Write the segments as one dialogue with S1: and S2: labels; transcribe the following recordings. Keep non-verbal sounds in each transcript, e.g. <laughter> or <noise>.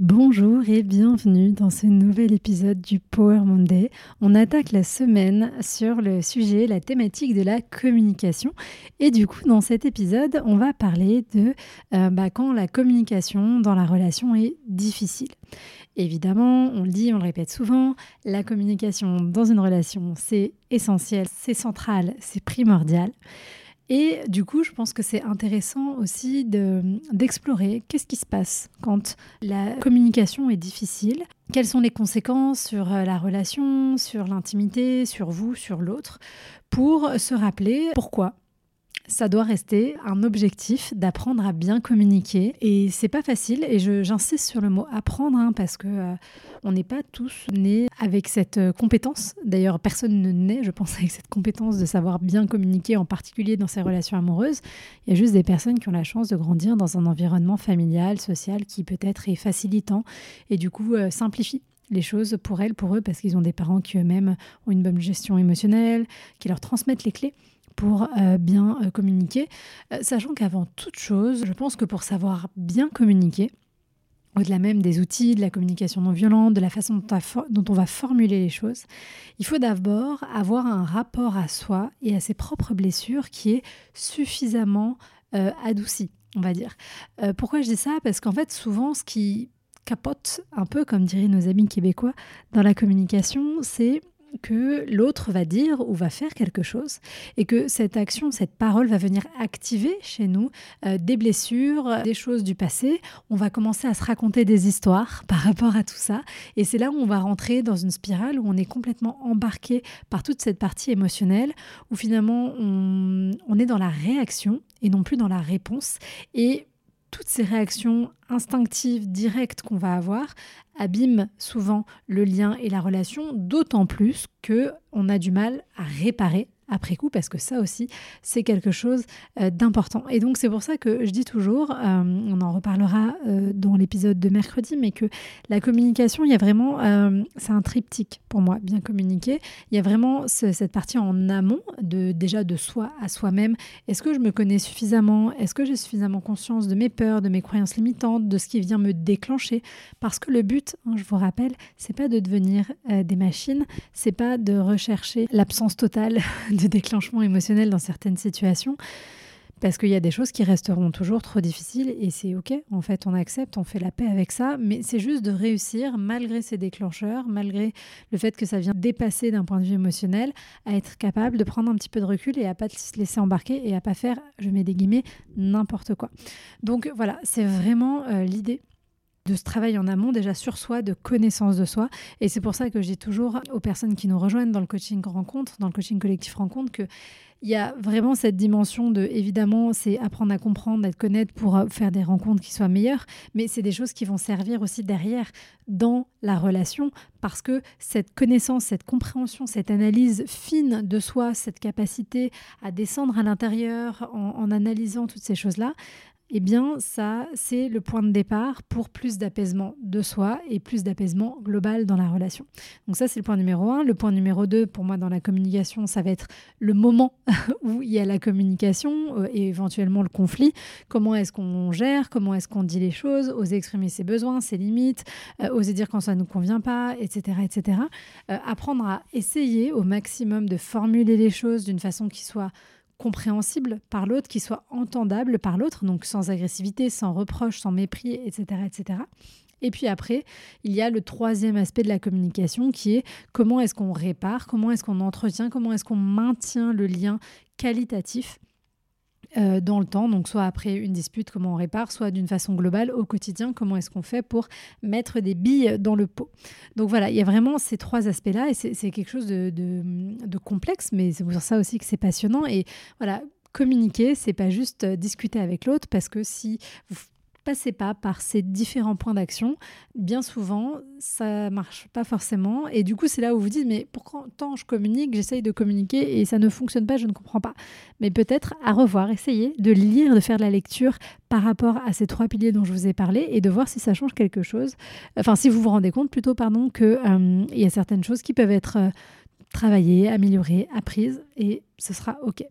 S1: Bonjour et bienvenue dans ce nouvel épisode du Power Monday. On attaque la semaine sur le sujet, la thématique de la communication. Et du coup, dans cet épisode, on va parler de euh, bah, quand la communication dans la relation est difficile. Évidemment, on le dit, on le répète souvent, la communication dans une relation, c'est essentiel, c'est central, c'est primordial. Et du coup, je pense que c'est intéressant aussi d'explorer qu'est-ce qui se passe quand la communication est difficile, quelles sont les conséquences sur euh, la relation, sur l'intimité, sur vous, sur l'autre, pour se rappeler pourquoi ça doit rester un objectif d'apprendre à bien communiquer. Et c'est pas facile, et j'insiste sur le mot apprendre, hein, parce que euh, on n'est pas tous nés avec cette euh, compétence. D'ailleurs, personne ne naît, je pense, <laughs> avec cette compétence de savoir bien communiquer, en particulier dans ses relations amoureuses. Il y a juste des personnes qui ont la chance de grandir dans un environnement familial, social, qui peut-être est facilitant et du coup euh, simplifie les choses pour elles, pour eux, parce qu'ils ont des parents qui eux-mêmes ont une bonne gestion émotionnelle, qui leur transmettent les clés pour euh, bien euh, communiquer. Euh, sachant qu'avant toute chose, je pense que pour savoir bien communiquer, au-delà même des outils, de la communication non violente, de la façon dont, on va formuler les choses, il faut d'abord avoir un rapport à soi et à ses propres blessures qui est suffisamment adouci, on va dire. pourquoi je dis ça? Parce qu'en fait, souvent, ce qui capote un peu, comme diraient nos amis québécois, dans la communication, c'est que l'autre va dire ou va faire quelque chose et que cette action, cette parole va venir activer chez nous euh, des blessures, des choses du passé. On va commencer à se raconter des histoires <laughs> par rapport à tout ça et c'est là où on va rentrer dans une spirale où on est complètement embarqué par toute cette partie émotionnelle où finalement on, on est dans la réaction et non plus dans la réponse et toutes ces réactions instinctives, directes qu'on va avoir, abîment souvent le lien et la relation, d'autant plus que on a du mal à réparer après coup, parce que ça aussi, c'est quelque chose euh, d'important. Et donc, c'est pour ça que je dis toujours, euh, on en reparlera euh, dans l'épisode de mercredi, mais que la communication, il y a vraiment, c'est un triptyque pour moi, bien communiquer. Il y a vraiment cette partie en amont, de, déjà de soi à soi-même. Est-ce que je me connais suffisamment? Est-ce que j'ai suffisamment conscience de mes peurs, de mes croyances limitantes, de ce qui vient me déclencher? Parce que le but, hein, je vous rappelle, c'est pas de devenir des machines, c'est pas de rechercher l'absence totale <laughs> déclenchement émotionnel dans certaines situations. Parce qu'il y a des choses qui resteront toujours trop difficiles et c'est OK. En fait, on accepte, on fait la paix avec ça. Mais c'est juste de réussir, malgré ces déclencheurs, malgré le fait que ça vient dépasser d'un point de vue émotionnel, à être capable de prendre un petit peu de recul et à pas se laisser embarquer et à pas faire, je mets des guillemets, n'importe quoi. Donc voilà, c'est vraiment euh, l'idée de ce travail en amont déjà sur soi, de connaissance de soi. Et c'est pour ça que je dis toujours aux personnes qui nous rejoignent dans le coaching rencontre, dans le coaching collectif rencontre, que il y a vraiment cette dimension de, évidemment, c'est apprendre à comprendre, à connaître pour euh, faire des rencontres qui soient meilleures, mais c'est des choses qui vont servir aussi derrière dans la relation, parce que cette connaissance, cette compréhension, cette analyse fine de soi, cette capacité à descendre à l'intérieur en, en analysant toutes ces choses-là, eh bien ça, c'est le point de départ pour plus d'apaisement de soi et plus d'apaisement global dans la relation. Donc ça, c'est le point numéro un. Le point numéro deux, pour moi, dans la communication, ça va être le moment <laughs> où il y a la communication euh, et éventuellement le conflit. Comment est-ce qu'on gère? Comment est-ce qu'on dit les choses? Oser exprimer ses besoins, ses limites, euh, oser dire quand ça ne nous convient pas, etc. etc. Euh, apprendre à essayer au maximum de formuler les choses d'une façon qui soit compréhensible par l'autre, qui soit entendable par l'autre, donc sans agressivité, sans reproche, sans mépris, etc., etc. Et puis après, il y a le troisième aspect de la communication qui est comment est-ce qu'on répare, comment est-ce qu'on entretient, comment est-ce qu'on maintient le lien qualitatif euh, dans le temps, donc soit après une dispute, comment on répare, soit d'une façon globale au quotidien, comment est-ce qu'on fait pour mettre des billes dans le pot. Donc voilà, il y a vraiment ces trois aspects-là et c'est quelque chose de, de complexe, mais c'est pour ça aussi que c'est passionnant. Et voilà, communiquer, c'est pas juste discuter avec l'autre, parce que si vous passez pas par ces différents points d'action, bien souvent, ça marche pas forcément. Et du coup, c'est là où vous dites, mais pourquoi tant je communique, j'essaye de communiquer et ça ne fonctionne pas, je ne comprends pas. Mais peut-être à revoir, essayer de lire, de faire la lecture par rapport à ces trois piliers dont je vous ai parlé et de voir si ça change quelque chose. Enfin, si vous vous rendez compte plutôt, pardon, qu'il euh, y a certaines choses qui peuvent être... Euh, travailler, améliorer, apprise et ce sera OK.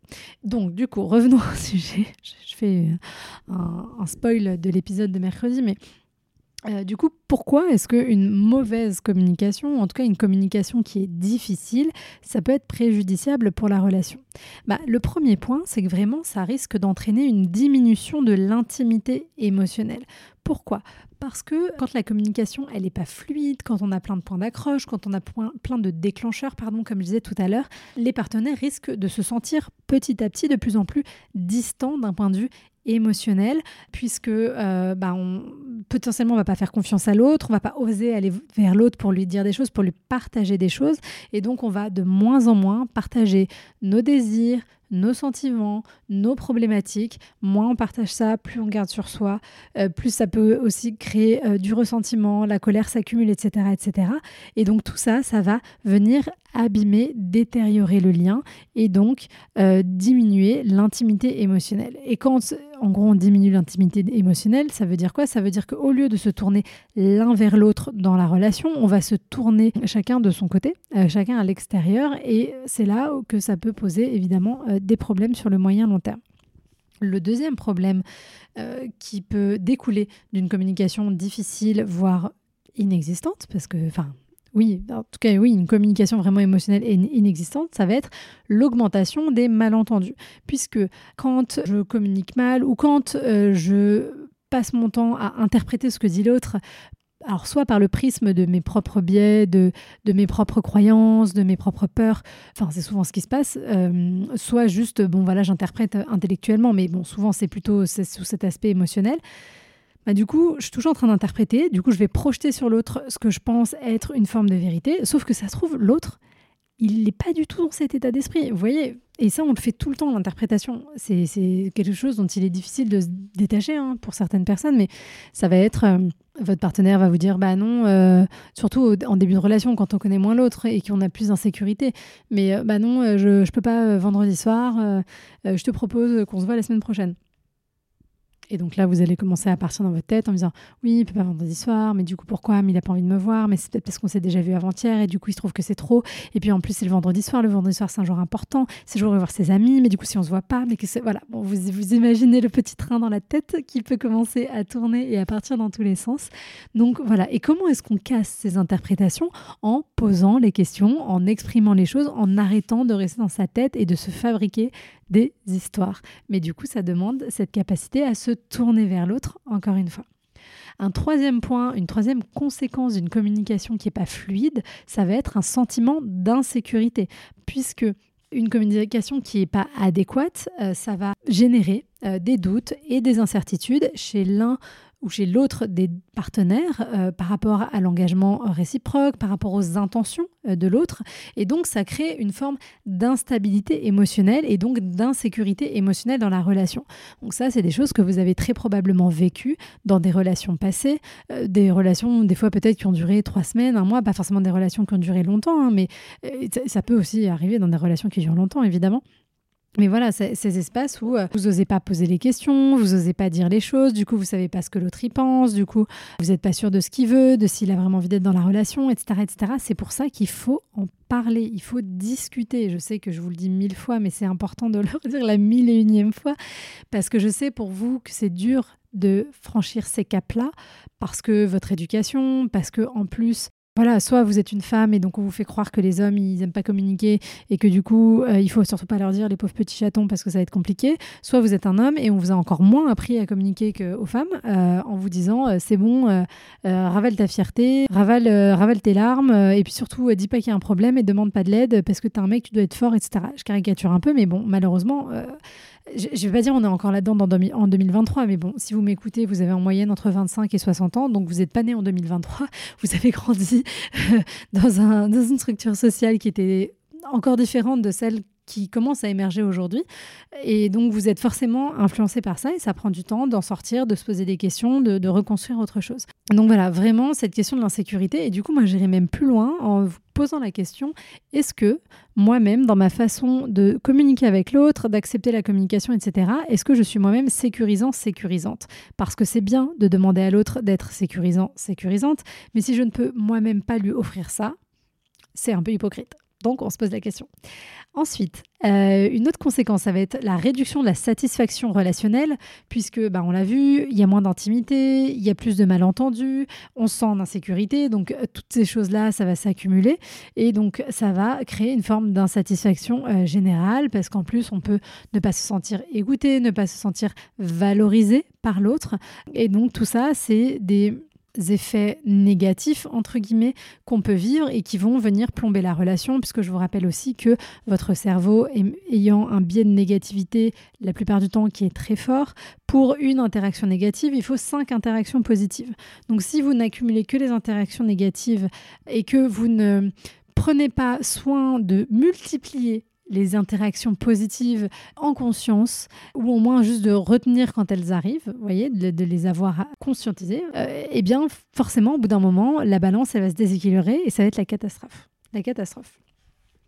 S1: Donc, du coup, revenons au <laughs> sujet. Je, fais euh, un, spoil de l'épisode de mercredi, mais euh, du coup, pourquoi est-ce qu'une mauvaise communication, en tout cas une communication qui est difficile, ça peut être préjudiciable pour la relation? Bah, Le premier point, c'est que vraiment, ça risque d'entraîner une diminution de l'intimité émotionnelle. Pourquoi? Parce que quand la communication elle n'est pas fluide, quand on a plein de points d'accroche, quand on a plein de déclencheurs, pardon, comme je disais tout à l'heure, les partenaires risquent de se sentir petit à petit de plus en plus distants d'un point de vue émotionnel, puisque euh, bah, on, potentiellement on va pas faire confiance à l'autre, on va pas oser aller vers l'autre pour lui dire des choses, pour lui partager des choses, et donc on va de moins en moins partager nos désirs, nos sentiments, nos problématiques. Moins on partage ça, plus on garde sur soi, euh, plus ça peut aussi créer euh, du ressentiment, la colère s'accumule, etc., etc. Et donc tout ça, ça va venir abîmer, détériorer le lien et donc euh, diminuer l'intimité émotionnelle. Et quand en gros on diminue l'intimité émotionnelle, ça veut dire quoi? Ça veut dire qu'au lieu de se tourner l'un vers l'autre dans la relation, on va se tourner chacun de son côté, chacun à l'extérieur et c'est là que ça peut poser évidemment des problèmes sur le moyen long terme. Le deuxième problème euh, qui peut découler d'une communication difficile, voire inexistante, parce que, enfin, oui, en tout cas, oui, une communication vraiment émotionnelle et inexistante, ça va être l'augmentation des malentendus. Puisque quand je communique mal ou quand euh, je passe mon temps à interpréter ce que dit l'autre alors soit par le prisme de mes propres biais, de, mes propres croyances, de mes propres peurs, enfin c'est souvent ce qui se passe, euh, soit juste, bon voilà, j'interprète intellectuellement, mais bon, souvent c'est plutôt sous cet aspect émotionnel. Bah, du coup, je suis toujours en train d'interpréter, du coup je vais projeter sur l'autre ce que je pense être une forme de vérité, sauf que ça se trouve, l'autre, il n'est pas du tout dans cet état d'esprit. Vous voyez, et ça, on le fait tout le temps, l'interprétation. C'est quelque chose dont il est difficile de se détacher hein, pour certaines personnes, mais ça va être, euh, votre partenaire va vous dire, bah non, euh, surtout en début de relation, quand on connaît moins l'autre et qu'on a plus d'insécurité, mais euh, bah non, je ne peux pas vendredi soir, je te propose qu'on se voit la semaine prochaine. Et donc là, vous allez commencer à partir dans votre tête en disant Oui, il peut pas vendredi soir, mais du coup, pourquoi? Mais il n'a pas envie de me voir, mais c'est peut-être parce qu'on s'est déjà vu avant-hier, et du coup, il se trouve que c'est trop. Et puis en plus, c'est le vendredi soir. Le vendredi soir, c'est un jour important. C'est le jour où voir ses amis, mais du coup, si on se voit pas, mais que. Voilà, bon, vous, vous imaginez le petit train dans la tête qui peut commencer à tourner et à partir dans tous les sens. Donc voilà. Et comment est-ce qu'on casse ces interprétations? En posant les questions, en exprimant les choses, en arrêtant de rester dans sa tête et de se fabriquer des histoires. Mais du coup, ça demande cette capacité à se tourner vers l'autre, encore une fois. Un troisième point, une troisième conséquence d'une communication qui n'est pas fluide, ça va être un sentiment d'insécurité, puisque une communication qui n'est pas adéquate, euh, ça va générer euh, des doutes et des incertitudes chez l'un ou chez l'autre des partenaires euh, par rapport à l'engagement réciproque, par rapport aux intentions euh, de l'autre. Et donc, ça crée une forme d'instabilité émotionnelle et donc d'insécurité émotionnelle dans la relation. Donc ça, c'est des choses que vous avez très probablement vécues dans des relations passées, euh, des relations des fois peut-être qui ont duré trois semaines, un mois, pas forcément des relations qui ont duré longtemps, hein, mais ça peut aussi arriver dans des relations qui durent longtemps, évidemment. Mais voilà, ces espaces où euh, vous n'osez pas poser les questions, vous n'osez pas dire les choses, du coup vous savez pas ce que l'autre y pense, du coup vous n'êtes pas sûr de ce qu'il veut, de s'il a vraiment envie d'être dans la relation, etc. etc. C'est pour ça qu'il faut en parler, il faut discuter. Je sais que je vous le dis mille fois, mais c'est important de <laughs> le dire la mille et unième fois, parce que je sais pour vous que c'est dur de franchir ces caps-là, parce que votre éducation, parce que en plus voilà, soit vous êtes une femme et donc on vous fait croire que les hommes ils n'aiment pas communiquer et que du coup euh, il faut surtout pas leur dire les pauvres petits chatons parce que ça va être compliqué. Soit vous êtes un homme et on vous a encore moins appris à communiquer qu'aux femmes euh, en vous disant euh, c'est bon, ravale ta fierté, ravale, ravale tes larmes et puis surtout dis pas qu'il y a un problème et demande pas de l'aide parce que tu es un mec, tu dois être fort, etc. Je caricature un peu, mais bon, malheureusement je ne vais pas dire on est encore là-dedans en 2023, mais bon, si vous m'écoutez, vous avez en moyenne entre 25 et 60 ans, donc vous n'êtes pas né en 2023, <laughs> vous avez grandi <laughs> dans, un, dans une structure sociale qui était encore différente de celle qui commence à émerger aujourd'hui. Et donc, vous êtes forcément influencé par ça et ça prend du temps d'en sortir, de se poser des questions, de, reconstruire autre chose. Donc voilà, vraiment cette question de l'insécurité. Et du coup, moi, j'irai même plus loin en vous posant la question, est-ce que moi-même, dans ma façon de communiquer avec l'autre, d'accepter la communication, etc., est-ce que je suis moi-même sécurisant, sécurisante? Parce que c'est bien de demander à l'autre d'être sécurisant, sécurisante, mais si je ne peux moi-même pas lui offrir ça, c'est un peu hypocrite. Donc, on se pose la question. Ensuite, euh, une autre conséquence, ça va être la réduction de la satisfaction relationnelle, puisque, bah, on l'a vu, il y a moins d'intimité, il y a plus de malentendus, on sent en insécurité, donc euh, toutes ces choses-là, ça va s'accumuler, et donc ça va créer une forme d'insatisfaction euh, générale, parce qu'en plus, on peut ne pas se sentir écouté, ne pas se sentir valorisé par l'autre, et donc tout ça, c'est des effets négatifs, entre guillemets, qu'on peut vivre et qui vont venir plomber la relation, puisque je vous rappelle aussi que votre cerveau, ayant un biais de négativité la plupart du temps qui est très fort, pour une interaction négative, il faut cinq interactions positives. Donc si vous n'accumulez que les interactions négatives et que vous ne prenez pas soin de multiplier les interactions positives en conscience, ou au moins juste de retenir quand elles arrivent, voyez, de, les avoir conscientisées, euh, eh bien forcément, au bout d'un moment, la balance, elle va se déséquilibrer et ça va être la catastrophe. La catastrophe.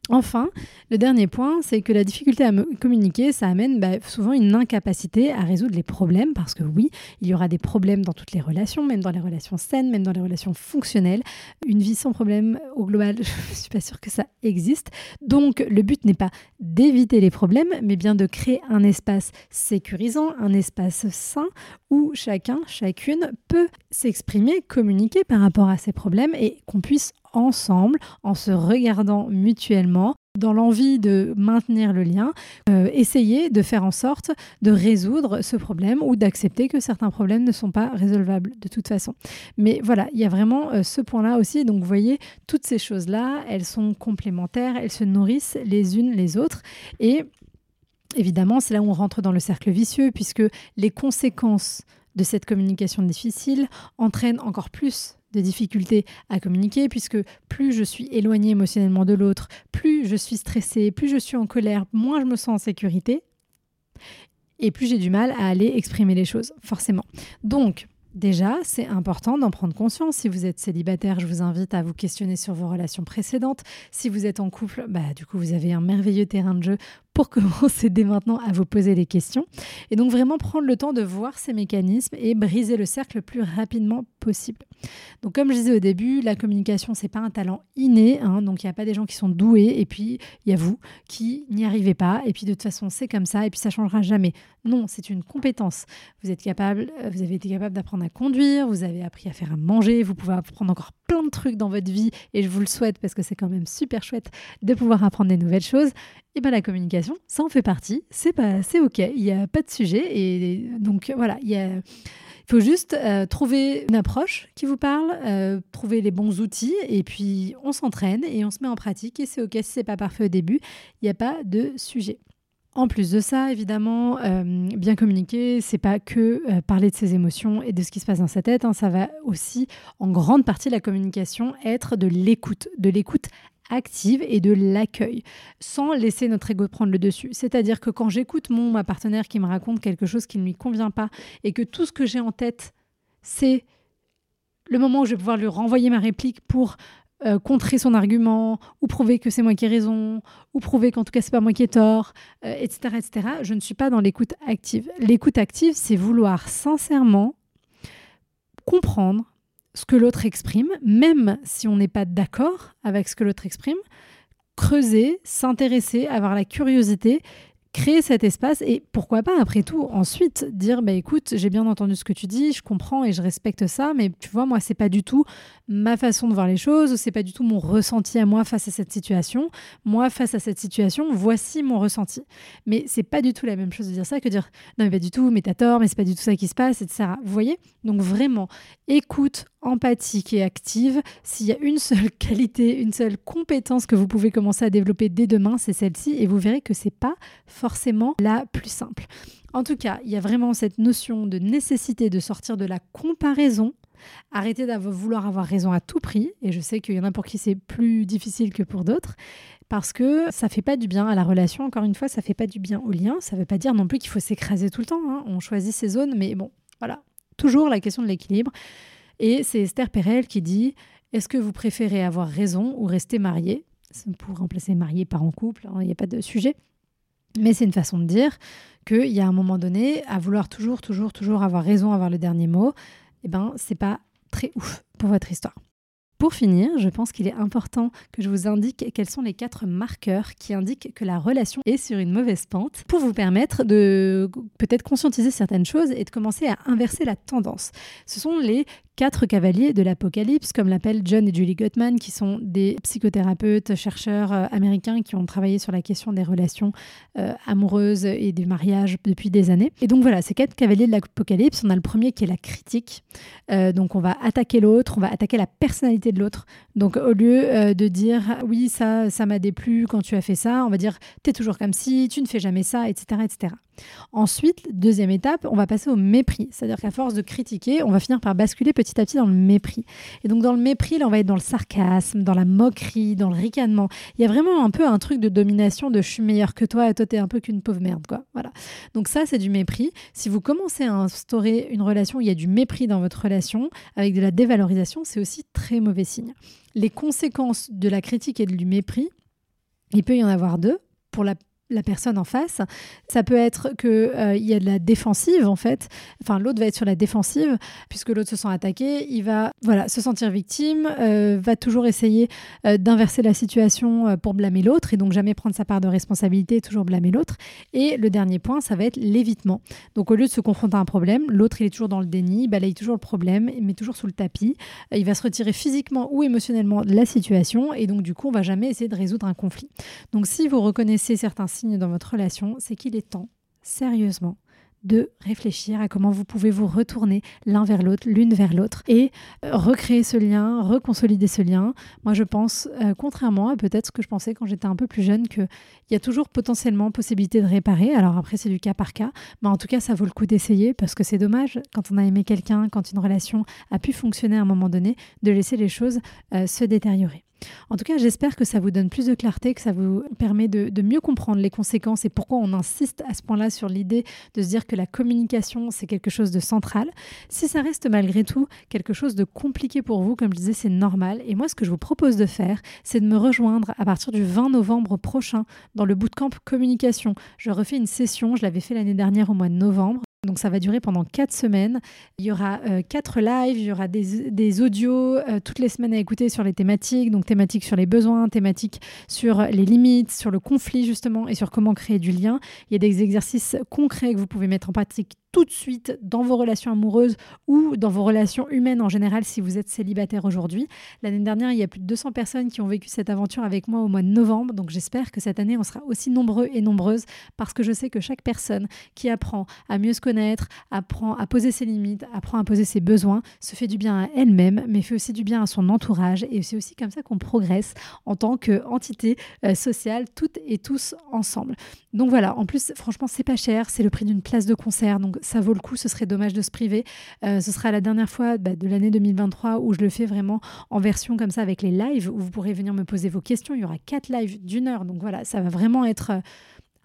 S1: Enfin, le dernier point, c'est que la difficulté à communiquer, ça amène bah, souvent une incapacité à résoudre les problèmes, parce que oui, il y aura des problèmes dans toutes les relations, même dans les relations saines, même dans les relations fonctionnelles. Une vie sans problème, au global, <laughs> je ne suis pas sûre que ça existe. Donc, le but n'est pas d'éviter les problèmes, mais bien de créer un espace sécurisant, un espace sain, où chacun, chacune peut s'exprimer, communiquer par rapport à ces problèmes et qu'on puisse ensemble, en se regardant mutuellement, dans l'envie de maintenir le lien, euh, essayer de faire en sorte de résoudre ce problème ou d'accepter que certains problèmes ne sont pas résolvables de toute façon. Mais voilà, il y a vraiment euh, ce point-là aussi. Donc vous voyez, toutes ces choses-là, elles sont complémentaires, elles se nourrissent les unes les autres. Et évidemment, c'est là où on rentre dans le cercle vicieux, puisque les conséquences de cette communication difficile entraînent encore plus de difficultés à communiquer, puisque plus je suis éloignée émotionnellement de l'autre, plus je suis stressée, plus je suis en colère, moins je me sens en sécurité, et plus j'ai du mal à aller exprimer les choses, forcément. Donc, Déjà, c'est important d'en prendre conscience. Si vous êtes célibataire, je vous invite à vous questionner sur vos relations précédentes. Si vous êtes en couple, bah, du coup, vous avez un merveilleux terrain de jeu pour <laughs> commencer dès maintenant à vous poser des questions. Et donc vraiment prendre le temps de voir ces mécanismes et briser le cercle le plus rapidement possible. Donc comme je disais au début, la communication, c'est pas un talent inné. Hein, donc il n'y a pas des gens qui sont doués et puis il y a vous qui n'y arrivez pas. Et puis de toute façon, c'est comme ça et puis ça changera jamais. Non, c'est une compétence. Vous êtes capable, euh, vous avez été capable d'apprendre à conduire, vous avez appris à faire à manger, vous pouvez apprendre encore plein de trucs dans votre vie et je vous le souhaite parce que c'est quand même super chouette de pouvoir apprendre des nouvelles choses et bien la communication, ça en fait partie. C'est pas, c'est ok, il n'y a pas de sujet. Et donc voilà, il faut juste euh, trouver une approche qui vous parle, euh, trouver les bons outils, et puis on s'entraîne et on se met en pratique. Et c'est ok si c'est pas parfait au début, il n'y a pas de sujet. En plus de ça, évidemment, euh, bien communiquer, c'est pas que parler de ses émotions et de ce qui se passe dans sa tête. Hein. ça va aussi, en grande partie, la communication être de l'écoute, de l'écoute active et de l'accueil, sans laisser notre ego prendre le dessus. C'est-à-dire que quand j'écoute mon ma partenaire qui me raconte quelque chose qui ne lui convient pas et que tout ce que j'ai en tête, c'est le moment où je vais pouvoir lui renvoyer ma réplique pour euh, contrer son argument, ou prouver que c'est moi qui ai raison, ou prouver qu'en tout cas c'est pas moi qui ai tort, etc., euh, etc. Je ne suis pas dans l'écoute active. L'écoute active, c'est vouloir sincèrement comprendre, ce que l'autre exprime, même si on n'est pas d'accord avec ce que l'autre exprime, creuser, s'intéresser, avoir la curiosité créer cet espace et pourquoi pas après tout ensuite dire bah écoute j'ai bien entendu ce que tu dis je comprends et je respecte ça mais tu vois moi c'est pas du tout ma façon de voir les choses c'est pas du tout mon ressenti à moi face à cette situation. Moi face à cette situation voici mon ressenti. Mais c'est pas du tout la même chose de dire ça que de dire non mais pas du tout mais t'as tort mais c'est pas du tout ça qui se passe etc vous voyez? Donc vraiment écoute empathique et active, s'il y a une seule <laughs> qualité, une seule compétence que vous pouvez commencer à développer dès demain, c'est celle-ci et vous verrez que c'est pas forcément la plus simple. En tout cas, il y a vraiment cette notion de nécessité de sortir de la comparaison Arrêtez de vouloir avoir raison à tout prix. Et je sais qu'il y en a pour qui c'est plus difficile que pour d'autres. Parce que ça fait pas du bien à la relation. Encore une fois, ça fait pas du bien au lien. Ça veut pas dire non plus qu'il faut s'écraser tout le temps. Hein. On choisit ses zones. Mais bon, voilà. Toujours la question de l'équilibre. Et c'est Esther Perel qui dit Est-ce que vous préférez avoir raison ou rester marié Pour remplacer marié par en couple, hein, il n'y a pas de sujet. Mais c'est une façon de dire qu'il y a un moment donné, à vouloir toujours, toujours, toujours avoir raison, avoir le dernier mot, eh ben, c'est pas très ouf pour votre histoire. Pour finir, je pense qu'il est important que je vous indique quels sont les quatre marqueurs qui indiquent que la relation est sur une mauvaise pente pour vous permettre de peut-être conscientiser certaines choses et de commencer à inverser la tendance. Ce sont les quatre cavaliers de l'Apocalypse, comme l'appellent John et Julie Gottman, qui sont des psychothérapeutes, chercheurs euh, américains qui ont travaillé sur la question des relations euh, amoureuses et des mariages depuis des années. Et donc voilà, ces quatre cavaliers de l'Apocalypse, on a le premier qui est la critique. Euh, donc on va attaquer l'autre, on va attaquer la personnalité de l'autre. Donc au lieu de dire oui, ça, ça m'a déplu quand tu as fait ça, on va dire t'es toujours comme si, tu ne fais jamais ça, etc. etc. Ensuite, deuxième étape, on va passer au mépris. C'est-à-dire qu'à force de critiquer, on va finir par basculer petit à petit dans le mépris. Et donc dans le mépris, là, on va être dans le sarcasme, dans la moquerie, dans le ricanement. Il y a vraiment un peu un truc de domination de je suis meilleur que toi et toi t'es un peu qu'une pauvre merde, quoi. Voilà. Donc ça, c'est du mépris. Si vous commencez à instaurer une relation où il y a du mépris dans votre relation, avec de la dévalorisation, c'est aussi très mauvais signe. Les conséquences de la critique et du mépris, il peut y en avoir deux. Pour la la personne en face. Ça peut être qu'il euh, y a de la défensive en fait. Enfin, l'autre va être sur la défensive puisque l'autre se sent attaqué. Il va voilà se sentir victime, euh, va toujours essayer euh, d'inverser la situation pour blâmer l'autre et donc jamais prendre sa part de responsabilité, toujours blâmer l'autre. Et le dernier point, ça va être l'évitement. Donc au lieu de se confronter à un problème, l'autre il est toujours dans le déni, balaye toujours le problème, il met toujours sous le tapis. Il va se retirer physiquement ou émotionnellement de la situation et donc du coup on va jamais essayer de résoudre un conflit. Donc si vous reconnaissez certains signe dans votre relation, c'est qu'il est temps, sérieusement, de réfléchir à comment vous pouvez vous retourner l'un vers l'autre, l'une vers l'autre, et euh, recréer ce lien, reconsolider ce lien. Moi, je pense, euh, contrairement à peut-être ce que je pensais quand j'étais un peu plus jeune, qu'il y a toujours potentiellement possibilité de réparer. Alors après, c'est du cas par cas, mais en tout cas, ça vaut le coup d'essayer, parce que c'est dommage, quand on a aimé quelqu'un, quand une relation a pu fonctionner à un moment donné, de laisser les choses euh, se détériorer. En tout cas, j'espère que ça vous donne plus de clarté, que ça vous permet de, mieux comprendre les conséquences et pourquoi on insiste à ce point-là sur l'idée de se dire que la communication, c'est quelque chose de central. Si ça reste malgré tout quelque chose de compliqué pour vous, comme je disais, c'est normal. Et moi, ce que je vous propose de faire, c'est de me rejoindre à partir du 20 novembre prochain dans le bootcamp communication. Je refais une session, je l'avais fait l'année dernière au mois de novembre. Donc ça va durer pendant quatre semaines. Il y aura euh, quatre lives, il y aura des, audios euh, toutes les semaines à écouter sur les thématiques, donc thématiques sur les besoins, thématiques sur les limites, sur le conflit justement et sur comment créer du lien. Il y a des exercices concrets que vous pouvez mettre en pratique tout de suite dans vos relations amoureuses ou dans vos relations humaines en général si vous êtes célibataire aujourd'hui. L'année dernière, il y a plus de 200 personnes qui ont vécu cette aventure avec moi au mois de novembre, donc j'espère que cette année, on sera aussi nombreux et nombreuses parce que je sais que chaque personne qui apprend à mieux se connaître, apprend à poser ses limites, apprend à poser ses besoins, se fait du bien à elle-même, mais fait aussi du bien à son entourage. Et c'est aussi comme ça qu'on progresse en tant qu'entité euh, sociale, toutes et tous ensemble. Donc voilà, en plus, franchement, c'est pas cher, c'est le prix d'une place de concert, donc ça vaut le coup, ce serait dommage de se priver. Euh, ce sera la dernière fois bah, de l'année 2023 où je le fais vraiment en version comme ça avec les lives, où vous pourrez venir me poser vos questions. Il y aura quatre lives d'une heure, donc voilà, ça va vraiment être...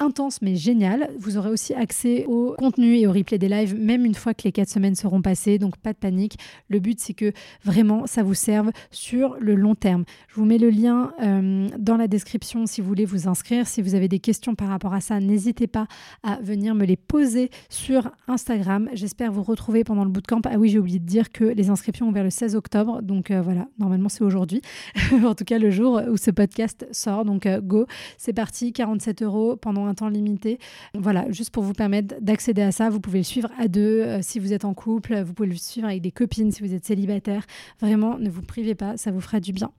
S1: Intense mais génial. Vous aurez aussi accès au contenu et au replay des lives, même une fois que les quatre semaines seront passées. Donc pas de panique. Le but, c'est que vraiment ça vous serve sur le long terme. Je vous mets le lien euh, dans la description si vous voulez vous inscrire. Si vous avez des questions par rapport à ça, n'hésitez pas à venir me les poser sur Instagram. J'espère vous retrouver pendant le bootcamp. Ah oui, j'ai oublié de dire que les inscriptions ont vers le 16 octobre. Donc euh, voilà, normalement c'est aujourd'hui. <laughs> en tout cas, le jour où ce podcast sort. Donc euh, go, c'est parti. 47 euros pendant temps limité. Voilà, juste pour vous permettre d'accéder à ça, vous pouvez le suivre à deux euh, si vous êtes en couple, vous pouvez le suivre avec des copines si vous êtes célibataire. Vraiment, ne vous privez pas, ça vous fera du bien.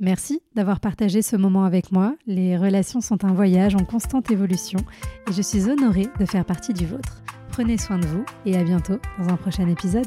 S1: Merci d'avoir partagé ce moment avec moi. Les relations sont un voyage en constante évolution et je suis honorée de faire partie du vôtre. Prenez soin de vous et à bientôt dans un prochain épisode.